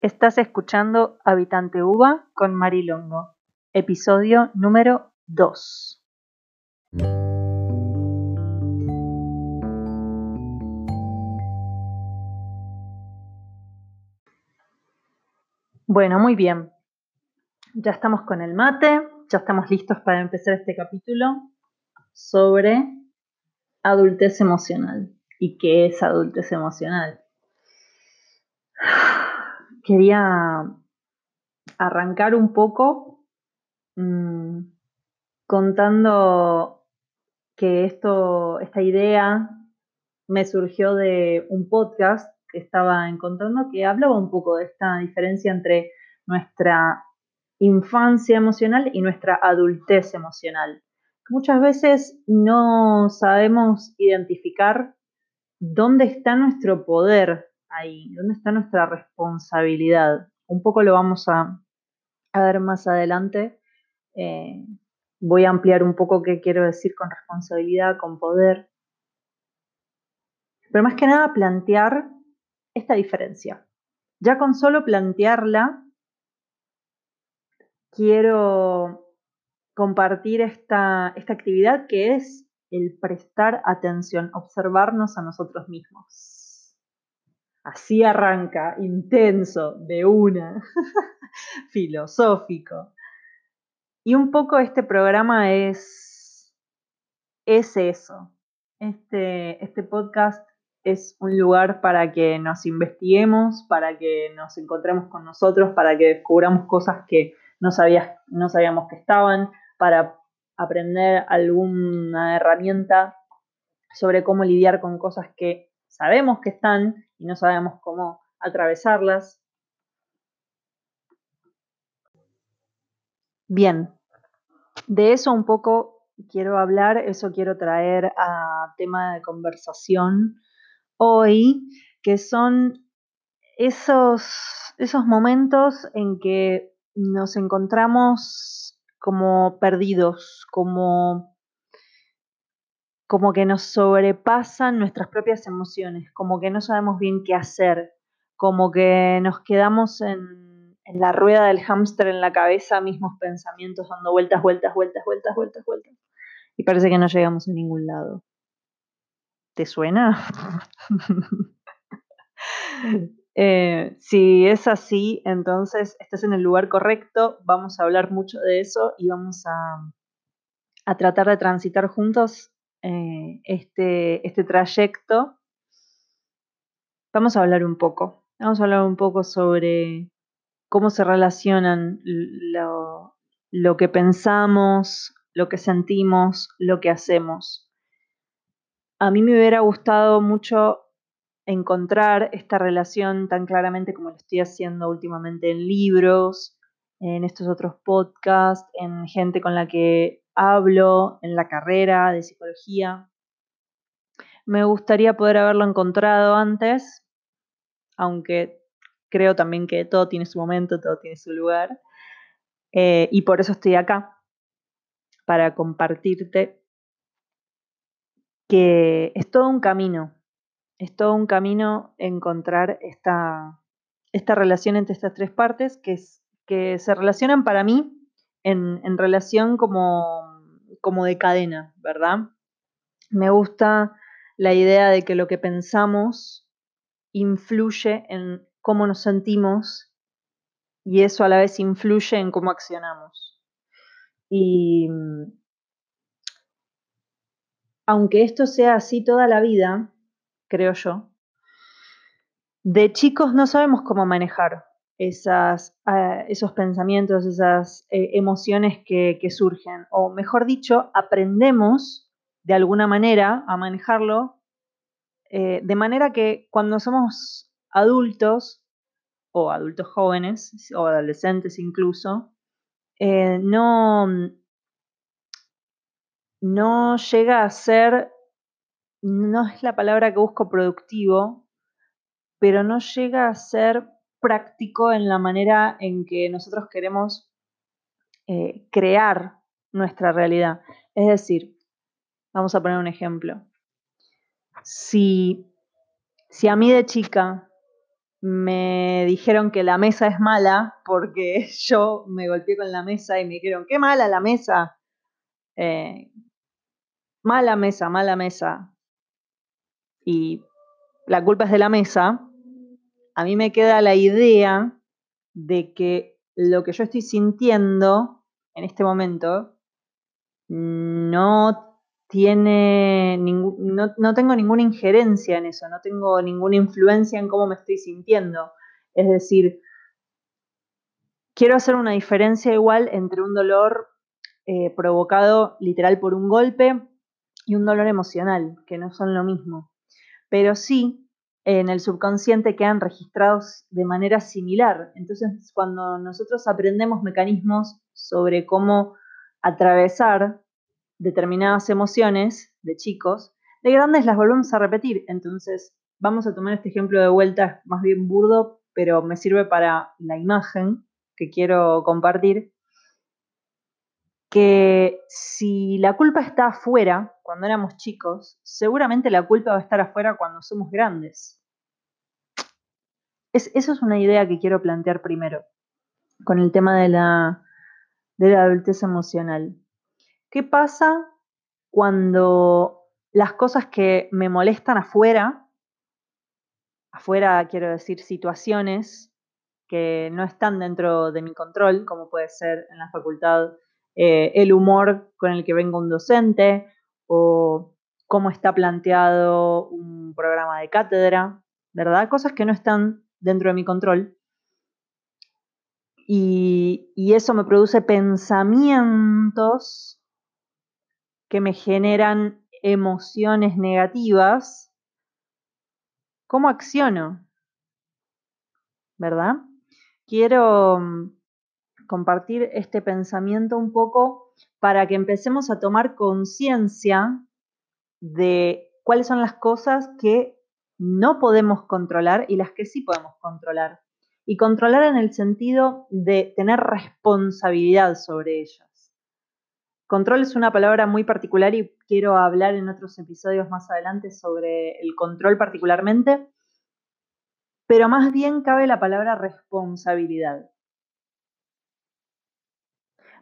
Estás escuchando Habitante Uva con Marilongo, episodio número 2. Bueno, muy bien. Ya estamos con el mate, ya estamos listos para empezar este capítulo sobre adultez emocional. ¿Y qué es adultez emocional? Quería arrancar un poco mmm, contando que esto, esta idea me surgió de un podcast que estaba encontrando que hablaba un poco de esta diferencia entre nuestra infancia emocional y nuestra adultez emocional. Muchas veces no sabemos identificar dónde está nuestro poder ahí, dónde está nuestra responsabilidad. Un poco lo vamos a, ver más adelante. Eh, voy a ampliar un poco qué quiero decir con responsabilidad, con poder. Pero más que nada plantear esta diferencia. Ya con solo plantearla, quiero compartir esta, esta actividad que es el prestar atención, observarnos a nosotros mismos. Así arranca, intenso, de una, filosófico. Y un poco este programa es, es eso. Este, este podcast es un lugar para que nos investiguemos, para que nos encontremos con nosotros, para que descubramos cosas que no, no sabíamos que estaban, para aprender alguna herramienta sobre cómo lidiar con cosas que sabemos que están y no sabemos cómo atravesarlas. Bien, de eso un poco quiero hablar, eso quiero traer a tema de conversación hoy, que son esos, esos momentos en que nos encontramos como perdidos, como, como que nos sobrepasan nuestras propias emociones, como que no sabemos bien qué hacer, como que nos quedamos en, la rueda del hámster en la cabeza, mismos pensamientos dando vueltas, vueltas, vueltas, vueltas, vueltas, vueltas. Y parece que no llegamos a ningún lado. ¿Te suena? Eh, si es así, entonces estás en el lugar correcto, vamos a hablar mucho de eso y vamos a, tratar de transitar juntos eh, este, este trayecto. Vamos a hablar un poco, vamos a hablar un poco sobre cómo se relacionan lo, lo que pensamos, lo que sentimos, lo que hacemos. A mí me hubiera gustado mucho encontrar esta relación tan claramente como lo estoy haciendo últimamente en libros, en estos otros podcasts, en gente con la que hablo, en la carrera de psicología. Me gustaría poder haberlo encontrado antes, aunque creo también que todo tiene su momento, todo tiene su lugar. Eh, y por eso estoy acá, para compartirte que es todo un camino es todo un camino encontrar esta, esta relación entre estas tres partes que, que se relacionan para mí en, relación como, como de cadena, ¿verdad? Me gusta la idea de que lo que pensamos influye en cómo nos sentimos y eso a la vez influye en cómo accionamos. Y aunque esto sea así toda la vida, creo yo. De chicos no sabemos cómo manejar esas, ah, esos pensamientos, esas eh, emociones que, surgen. O mejor dicho, aprendemos de alguna manera a manejarlo, eh, de manera que cuando somos adultos, o adultos jóvenes, o adolescentes incluso, eh, no, no llega a ser no es la palabra que busco productivo, pero no llega a ser práctico en la manera en que nosotros queremos eh, crear nuestra realidad. Es decir, vamos a poner un ejemplo. Si, si a mí de chica me dijeron que la mesa es mala porque yo me golpeé con la mesa y me dijeron, qué mala la mesa. Eh, mala mesa, mala mesa. Y la culpa es de la mesa. A mí me queda la idea de que lo que yo estoy sintiendo en este momento no tiene no, no, tengo ninguna injerencia en eso, no tengo ninguna influencia en cómo me estoy sintiendo. Es decir, quiero hacer una diferencia igual entre un dolor eh, provocado literal por un golpe y un dolor emocional, que no son lo mismo. Pero sí, en el subconsciente quedan registrados de manera similar. Entonces, cuando nosotros aprendemos mecanismos sobre cómo atravesar determinadas emociones de chicos, de grandes las volvemos a repetir. Entonces, vamos a tomar este ejemplo de vuelta, más bien burdo, pero me sirve para la imagen que quiero compartir. Que si la culpa está afuera, cuando éramos chicos, seguramente la culpa va a estar afuera cuando somos grandes. eso es una idea que quiero plantear primero, con el tema de la, de la adultez emocional. ¿Qué pasa cuando las cosas que me molestan afuera, afuera quiero decir situaciones que no están dentro de mi control, como puede ser en la facultad eh, el humor con el que venga un docente o cómo está planteado un programa de cátedra, ¿verdad? Cosas que no están dentro de mi control. Y, eso me produce pensamientos que me generan emociones negativas, ¿cómo acciono? ¿Verdad? Quiero mm, compartir este pensamiento un poco para que empecemos a tomar conciencia de cuáles son las cosas que no podemos controlar y las que sí podemos controlar. Y controlar en el sentido de tener responsabilidad sobre ellas. Control es una palabra muy particular y quiero hablar en otros episodios más adelante sobre el control particularmente, pero más bien cabe la palabra responsabilidad.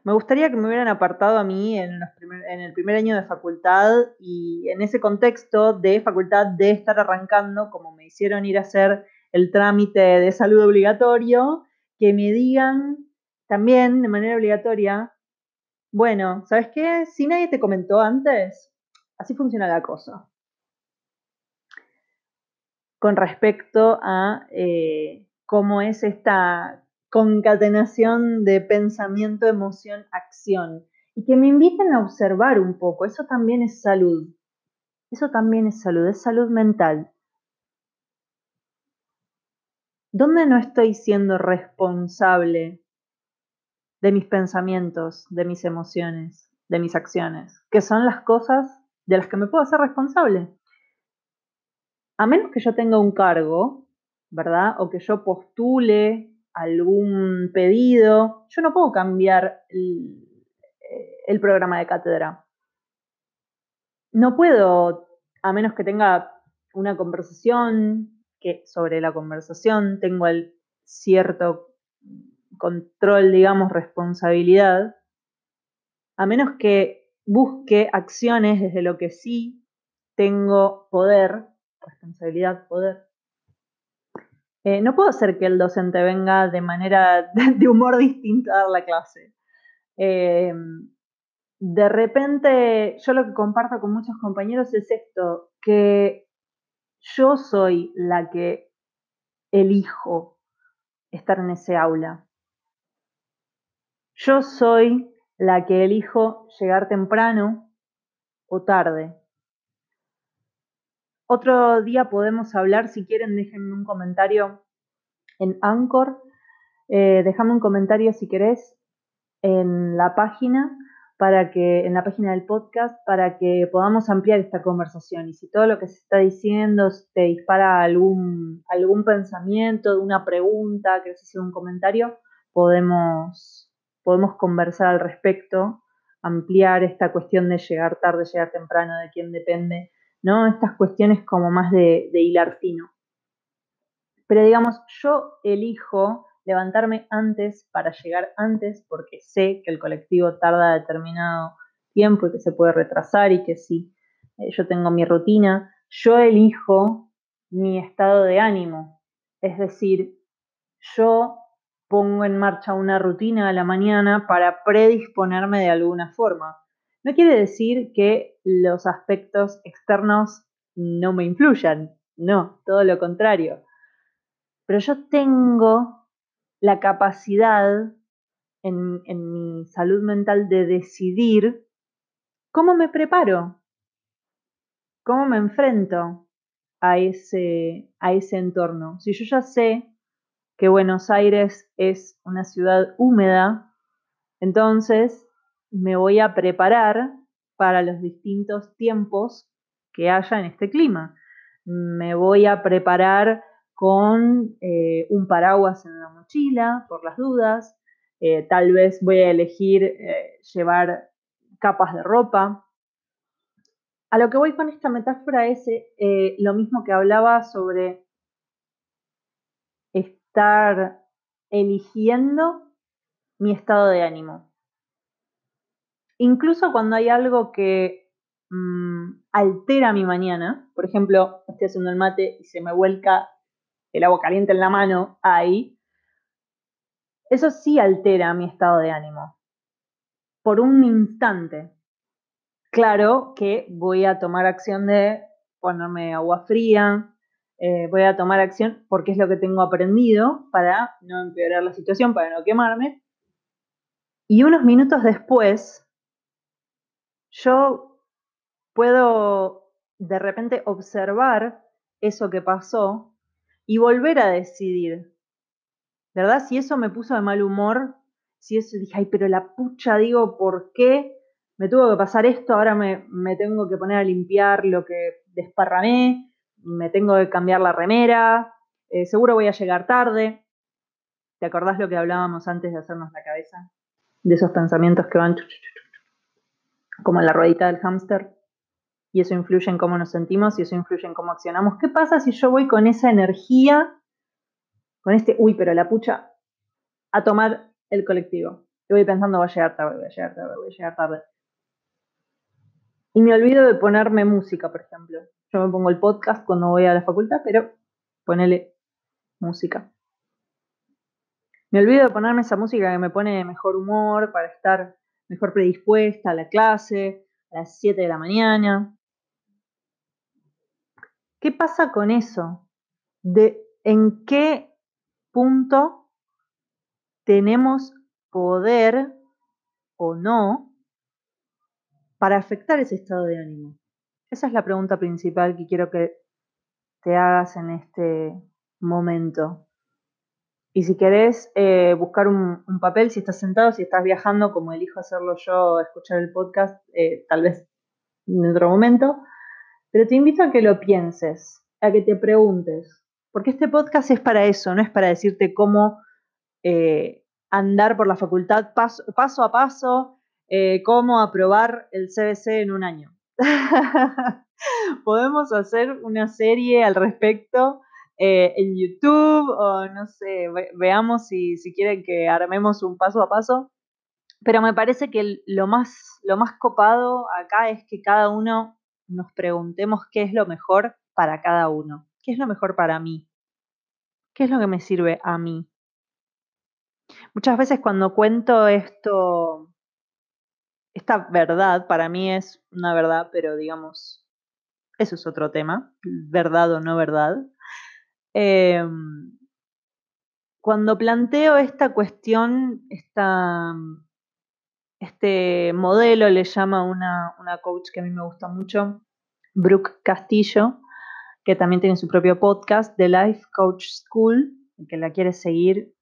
Me gustaría que me hubieran apartado a mí en, el primer año de facultad y en ese contexto de facultad de estar arrancando, como me hicieron ir a hacer el trámite de salud obligatorio, que me digan también de manera obligatoria bueno, ¿sabes qué? Si nadie te comentó antes, así funciona la cosa. Con respecto a eh, cómo es esta concatenación de pensamiento, emoción, acción. Y que me inviten a observar un poco, eso también es salud. Eso también es salud, es salud mental. ¿Dónde no estoy siendo responsable de mis pensamientos, de mis emociones, de mis acciones, que son las cosas de las que me puedo hacer responsable. A menos que yo tenga un cargo, ¿verdad? O que yo postule algún pedido, yo no puedo cambiar el, programa de cátedra. No puedo, a menos que tenga una conversación, que sobre la conversación tengo el cierto control, digamos, responsabilidad, a menos que busque acciones desde lo que sí tengo poder, responsabilidad, poder. Eh, no puedo hacer que el docente venga de manera de humor distinto a dar la clase. Eh, de repente, yo lo que comparto con muchos compañeros es esto, que yo soy la que elijo estar en ese aula. Yo soy la que elijo llegar temprano o tarde. Otro día podemos hablar, si quieren, déjenme un comentario en Anchor. Eh, déjame un comentario si querés en la página para que, en la página del podcast, para que podamos ampliar esta conversación. Y si todo lo que se está diciendo te dispara algún, algún pensamiento, una pregunta, querés hacer un comentario, podemos podemos conversar al respecto, ampliar esta cuestión de llegar tarde, llegar temprano, de quién depende, ¿no? Estas cuestiones como más de, hilar fino. Pero digamos, yo elijo levantarme antes para llegar antes porque sé que el colectivo tarda determinado tiempo y que se puede retrasar y que si eh, yo tengo mi rutina, yo elijo mi estado de ánimo. Es decir, yo pongo en marcha una rutina a la mañana para predisponerme de alguna forma. No quiere decir que los aspectos externos no me influyan, no, todo lo contrario. Pero yo tengo la capacidad en, mi salud mental de decidir cómo me preparo, cómo me enfrento a ese, a ese entorno. Si yo ya sé que Buenos Aires es una ciudad húmeda, entonces me voy a preparar para los distintos tiempos que haya en este clima. Me voy a preparar con eh, un paraguas en la mochila, por las dudas. Eh, tal vez voy a elegir eh, llevar capas de ropa. A lo que voy con esta metáfora es lo mismo que hablaba sobre estar eligiendo mi estado de ánimo. Incluso cuando hay algo que mm, altera mi mañana, por ejemplo, estoy haciendo el mate y se me vuelca el agua caliente en la mano ahí, eso sí altera mi estado de ánimo. Por un instante. Claro que voy a tomar acción de ponerme agua fría, eh, voy a tomar acción porque es lo que tengo aprendido para no empeorar la situación, para no quemarme. Y unos minutos después, yo puedo de repente observar eso que pasó y volver a decidir. ¿Verdad? Si eso me puso de mal humor, si eso dije, ay, pero la pucha, digo, ¿por qué me tuvo que pasar esto? Ahora me, me tengo que poner a limpiar lo que desparramé, me tengo que cambiar la remera, eh, seguro voy a llegar tarde. ¿Te acordás lo que hablábamos antes de hacernos la cabeza? De esos pensamientos que van como la ruedita del hámster. Y eso influye en cómo nos sentimos y eso influye en cómo accionamos. ¿Qué pasa si yo voy con esa energía, con este, uy, pero la pucha, a tomar el colectivo? Yo voy pensando, voy a llegar tarde, voy a llegar tarde, voy a llegar tarde. Y me olvido de ponerme música, por ejemplo. Yo me pongo el podcast cuando voy a la facultad, pero ponele música. Me olvido de ponerme esa música que me pone mejor humor para estar mejor predispuesta a la clase, a las 7 de la mañana. ¿Qué pasa con eso? De en qué punto tenemos poder o no para afectar ese estado de ánimo. Esa es la pregunta principal que quiero que te hagas en este momento. Y si querés eh, buscar un, papel, si estás sentado, si estás viajando, como elijo hacerlo yo, escuchar el podcast, eh, tal vez en otro momento, pero te invito a que lo pienses, a que te preguntes, porque este podcast es para eso, no es para decirte cómo eh, andar por la facultad paso, paso a paso, cómo aprobar el CBC en un año. Podemos hacer una serie al respecto eh, en YouTube o no sé, veamos si, si quieren que armemos un paso a paso. Pero me parece que lo más, lo más copado acá es que cada uno nos preguntemos qué es lo mejor para cada uno. ¿Qué es lo mejor para mí? ¿Qué es lo que me sirve a mí? Muchas veces cuando cuento esto esta verdad para mí es una verdad, pero digamos, eso es otro tema, verdad o no verdad. Em, cuando planteo esta cuestión, este modelo le llama una, una coach que a mí me gusta mucho, Brooke Castillo, que también tiene su propio podcast, The Life Coach School, que la quiere seguir,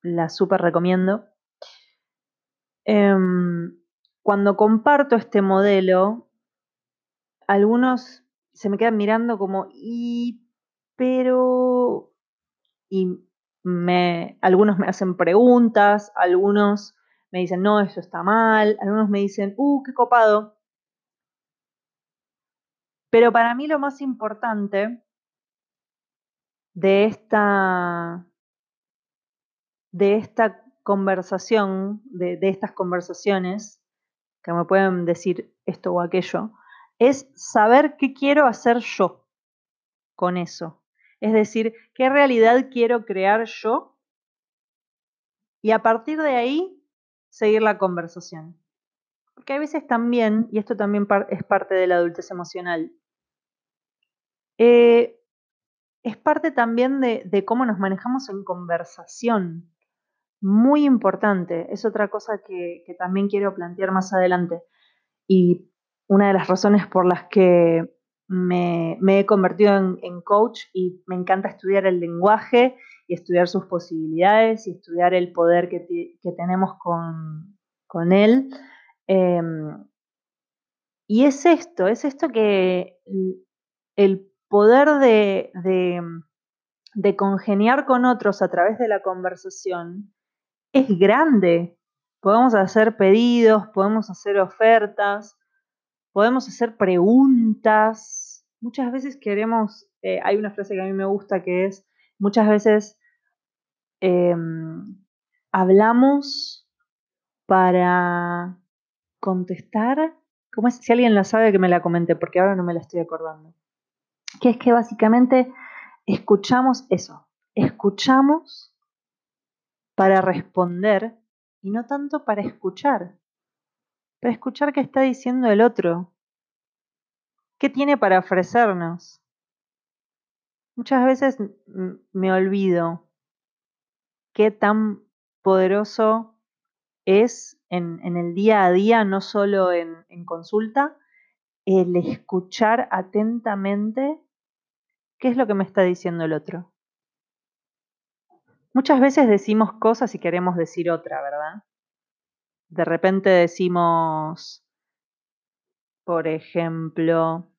la súper recomiendo. Em, cuando comparto este modelo, algunos se me quedan mirando como, y, pero, y me, algunos me hacen preguntas, algunos me dicen, no, eso está mal, algunos me dicen, uh, qué copado. Pero para mí lo más importante de esta, de esta conversación, de, de estas conversaciones, que me pueden decir esto o aquello, es saber qué quiero hacer yo con eso. Es decir, qué realidad quiero crear yo y a partir de ahí seguir la conversación. Porque a veces también, y esto también es parte de la adultez emocional, eh, es parte también de, cómo nos manejamos en conversación. Muy importante, es otra cosa que, también quiero plantear más adelante. Y una de las razones por las que me, he convertido en, coach y me encanta estudiar el lenguaje y estudiar sus posibilidades y estudiar el poder que, tenemos con, él. Em, y es esto, es esto que el poder de, de, congeniar con otros a través de la conversación es grande. Podemos hacer pedidos, podemos hacer ofertas, podemos hacer preguntas. Muchas veces queremos, eh, hay una frase que a mí me gusta que es, muchas veces em, hablamos para contestar. ¿Cómo es? Si alguien la sabe, que me la comente, porque ahora no me la estoy acordando que es que básicamente escuchamos eso, escuchamos para responder y no tanto para escuchar, para escuchar qué está diciendo el otro, qué tiene para ofrecernos. Muchas veces me olvido qué tan poderoso es en, el día a día, no solo en, consulta, el escuchar atentamente qué es lo que me está diciendo el otro. Muchas veces decimos cosas y queremos decir otra, ¿verdad? De repente decimos, por ejemplo,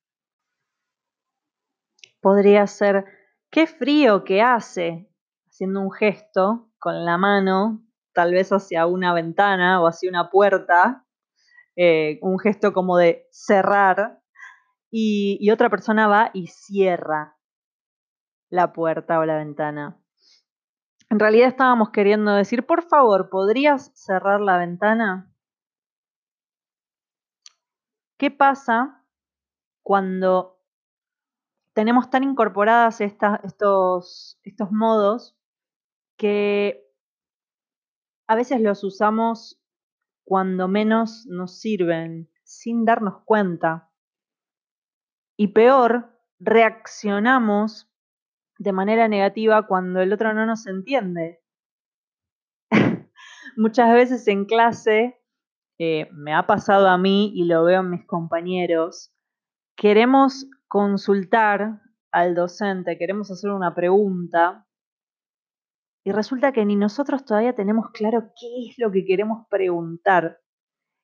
podría ser, qué frío que hace, haciendo un gesto con la mano, tal vez hacia una ventana o hacia una puerta, eh, un gesto como de cerrar, y, otra persona va y cierra la puerta o la ventana. En realidad estábamos queriendo decir, por favor, ¿podrías cerrar la ventana? ¿Qué pasa cuando tenemos tan incorporadas estos, estos modos que a veces los usamos cuando menos nos sirven, sin darnos cuenta. Y peor, reaccionamos de manera negativa cuando el otro no nos entiende. Muchas veces en clase, eh, me ha pasado a mí y lo veo en mis compañeros, queremos consultar al docente, queremos hacer una pregunta y resulta que ni nosotros todavía tenemos claro qué es lo que queremos preguntar.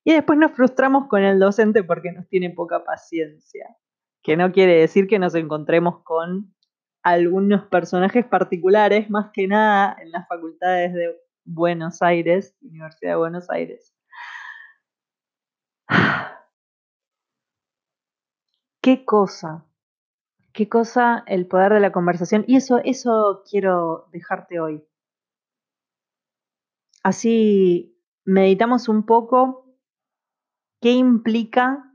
Y después nos frustramos con el docente porque nos tiene poca paciencia. Que no quiere decir que nos encontremos con algunos personajes particulares, más que nada en las facultades de Buenos Aires, Universidad de Buenos Aires. Qué cosa, qué cosa el poder de la conversación. Y eso, eso quiero dejarte hoy. Así meditamos un poco qué implica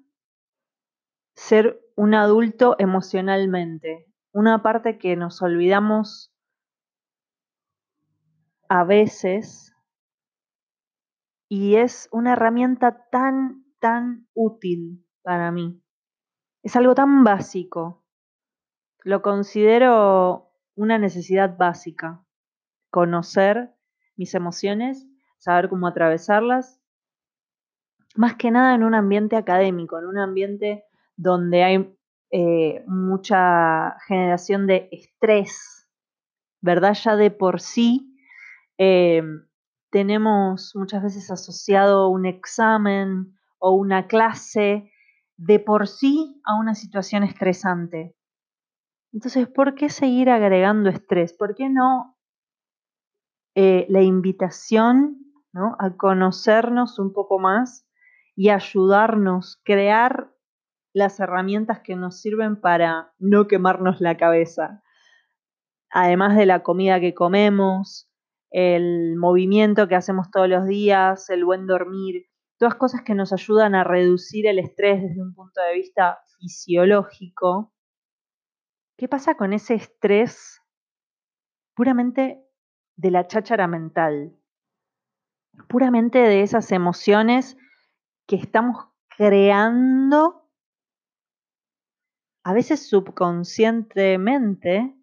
ser un adulto emocionalmente. Una parte que nos olvidamos a veces y es una herramienta tan, tan útil para mí. Es algo tan básico. Lo considero una necesidad básica. Conocer mis emociones, saber cómo atravesarlas, más que nada en un ambiente académico, en un ambiente donde hay eh, mucha generación de estrés, ¿verdad? Ya de por sí eh, tenemos muchas veces asociado un examen o una clase de por sí a una situación estresante. Entonces, ¿por qué seguir agregando estrés? ¿Por qué no eh, la invitación a conocernos un poco más y ayudarnos, crear las herramientas que nos sirven para no quemarnos la cabeza. además de la comida que comemos, el movimiento que hacemos todos los días, el buen dormir, todas cosas que nos ayudan a reducir el estrés desde un punto de vista fisiológico. ¿Qué pasa con ese estrés puramente de la cháchara mental? Puramente de esas emociones que estamos creando, a veces subconscientemente,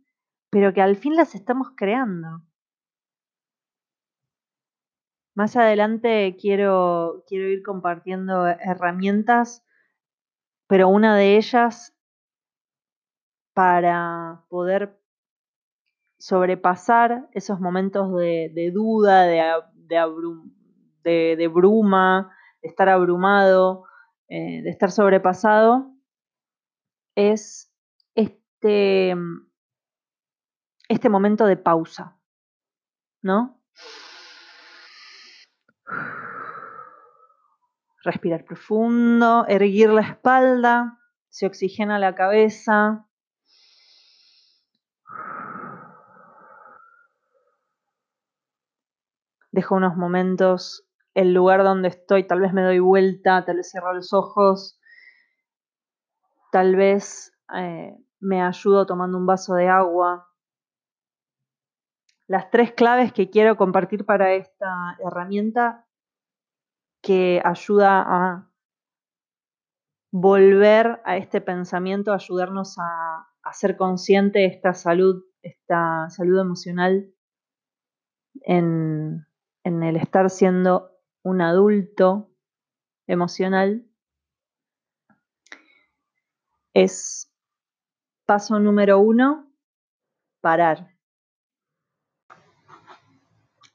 pero que al fin las estamos creando. Más adelante quiero, quiero ir compartiendo herramientas, pero una de ellas para poder sobrepasar esos momentos de, duda, de, bruma, de estar abrumado, eh, de estar sobrepasado, es este, este momento de pausa, ¿no? Respirar profundo, erguir la espalda, se oxigena la cabeza. Dejo unos momentos el lugar donde estoy, tal vez me doy vuelta, tal vez cierro los ojos, tal vez eh, me ayudo tomando un vaso de agua. Las tres claves que quiero compartir para esta herramienta que ayuda a volver a este pensamiento, ayudarnos a, ser consciente de esta salud, esta salud emocional en, en el estar siendo un adulto emocional, es paso número uno, parar.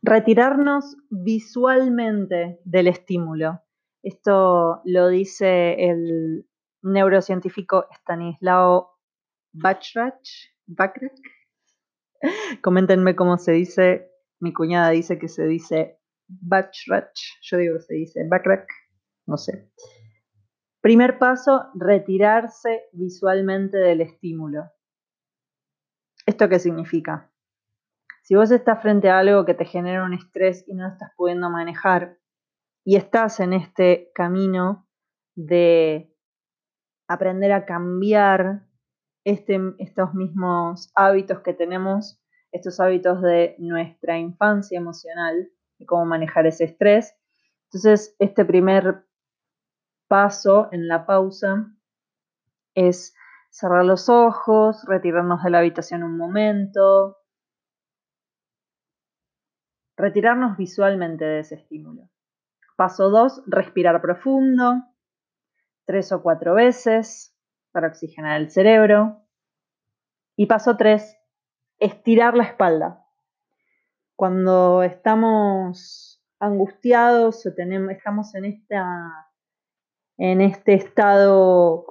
Retirarnos visualmente del estímulo. Esto lo dice el neurocientífico Stanislao Bachrach. Coméntenme cómo se dice. Mi cuñada dice que se dice Bachrach. Yo digo que se dice Bachrach. No sé. Primer paso, retirarse visualmente del estímulo. ¿Esto qué significa? Si vos estás frente a algo que te genera un estrés y no estás pudiendo manejar y estás en este camino de aprender a cambiar este, estos mismos hábitos que tenemos, estos hábitos de nuestra infancia emocional, de cómo manejar ese estrés. Entonces, este primer paso en la pausa es cerrar los ojos, retirarnos de la habitación un momento, retirarnos visualmente de ese estímulo. Paso 2, respirar profundo, tres o cuatro veces para oxigenar el cerebro. Y paso 3, estirar la espalda. Cuando estamos angustiados o estamos en, esta, en este estado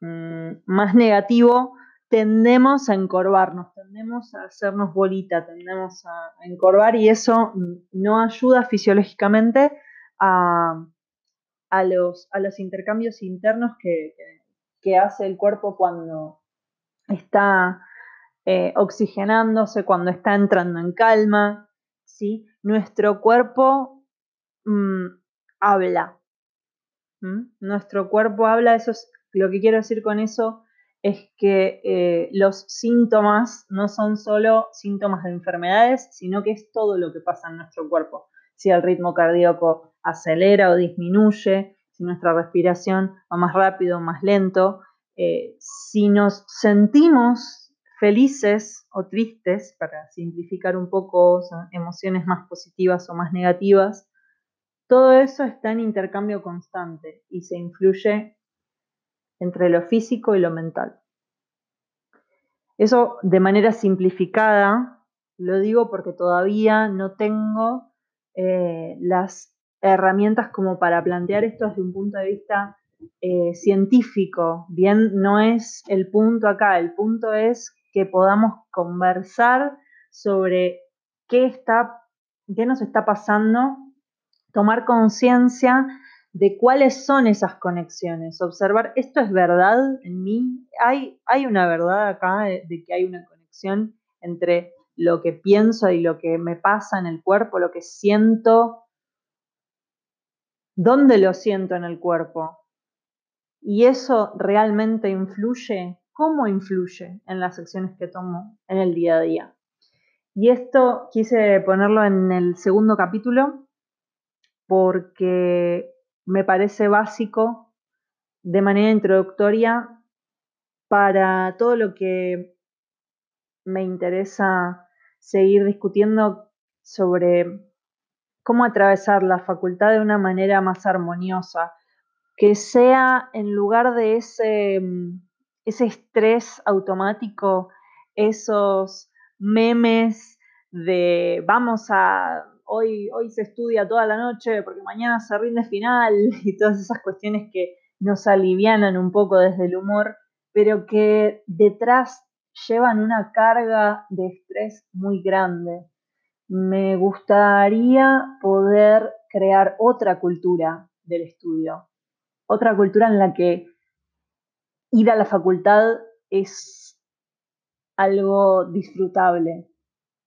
mm, más negativo, tendemos a encorvarnos, tendemos a hacernos bolita, tendemos a, encorvar y eso no ayuda fisiológicamente a, los, a los, intercambios internos que, hace el cuerpo cuando está eh, oxigenándose, cuando está entrando en calma. ¿sí? Nuestro cuerpo mm, habla. Nuestro cuerpo habla, eso es lo que quiero decir con eso es que eh, los síntomas no son solo síntomas de enfermedades, sino que es todo lo que pasa en nuestro cuerpo. Si el ritmo cardíaco acelera o disminuye, si nuestra respiración va más rápido o más lento, eh, si nos sentimos felices o tristes, para simplificar un poco, emociones más positivas o más negativas, todo eso está en intercambio constante y se influye entre lo físico y lo mental. Eso de manera simplificada, lo digo porque todavía no tengo eh, las herramientas como para plantear esto desde un punto de vista eh, científico. Bien, no es el punto acá, el punto es que podamos conversar sobre qué, está, qué nos está pasando, tomar conciencia de cuáles son esas conexiones, observar, esto es verdad en mí, hay, hay una verdad acá de, que hay una conexión entre lo que pienso y lo que me pasa en el cuerpo, lo que siento, dónde lo siento en el cuerpo. Y eso realmente influye, ¿cómo influye en las acciones que tomo en el día a día? Y esto quise ponerlo en el segundo capítulo porque me parece básico de manera introductoria para todo lo que me interesa seguir discutiendo sobre cómo atravesar la facultad de una manera más armoniosa, que sea en lugar de ese, ese estrés automático, esos memes de vamos a, hoy, se estudia toda la noche porque mañana se rinde final y todas esas cuestiones que nos alivianan un poco desde el humor, pero que detrás llevan una carga de estrés muy grande. Me gustaría poder crear otra cultura del estudio, otra cultura en la que ir a la facultad es algo disfrutable.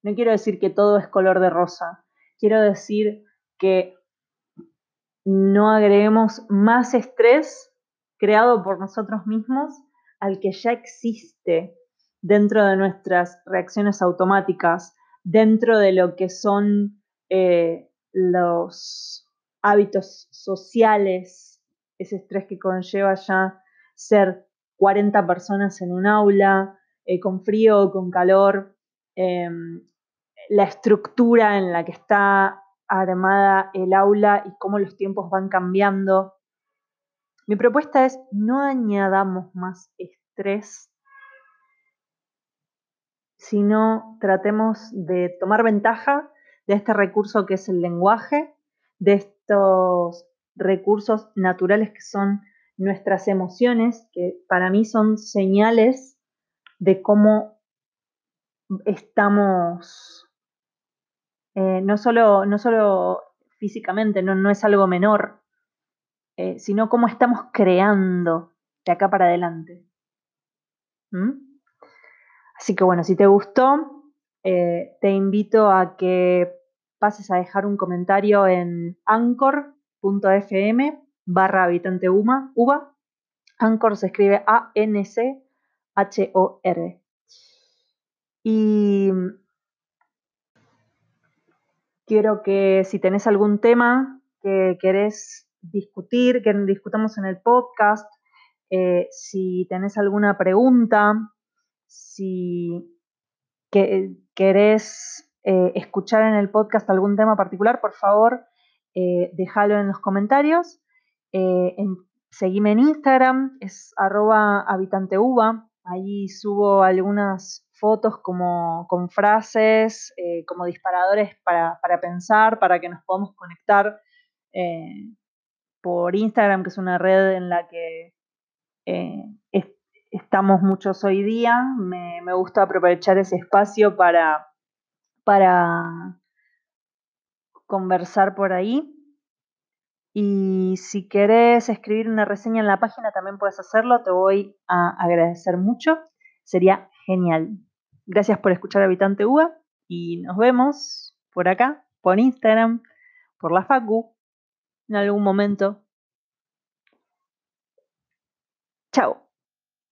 No quiero decir que todo es color de rosa, quiero decir que no agreguemos más estrés creado por nosotros mismos al que ya existe dentro de nuestras reacciones automáticas, dentro de lo que son eh, los hábitos sociales, ese estrés que conlleva ya ser 40 personas en un aula, eh, con frío con calor, em, la estructura en la que está armada el aula y cómo los tiempos van cambiando. Mi propuesta es no añadamos más estrés sino tratemos de tomar ventaja de este recurso que es el lenguaje, de estos recursos naturales que son nuestras emociones, que para mí son señales de cómo estamos, eh, no, solo, no solo físicamente, no, no es algo menor, eh, sino cómo estamos creando de acá para adelante. ¿Mm? Así que bueno, si te gustó, eh, te invito a que pases a dejar un comentario en anchor.fm barra habitante UMA, UBA. Anchor se escribe A-N-C-H-O-R. Y quiero que si tenés algún tema que querés discutir, que discutamos en el podcast, eh, si tenés alguna pregunta, si querés eh, escuchar en el podcast algún tema particular, por favor, eh, déjalo en los comentarios. Eh, seguime en Instagram, es arroba habitanteuva. Ahí subo algunas fotos como con frases, como disparadores para, pensar, para que nos podamos conectar por Instagram, que es una red en la que estamos muchos hoy día. Me, gusta aprovechar ese espacio para, para conversar por ahí. Y si querés escribir una reseña en la página, también puedes hacerlo. Te voy a agradecer mucho. Sería genial. Gracias por escuchar Habitante UA y nos vemos por acá, por Instagram, por la Facu, en algún momento. Chao.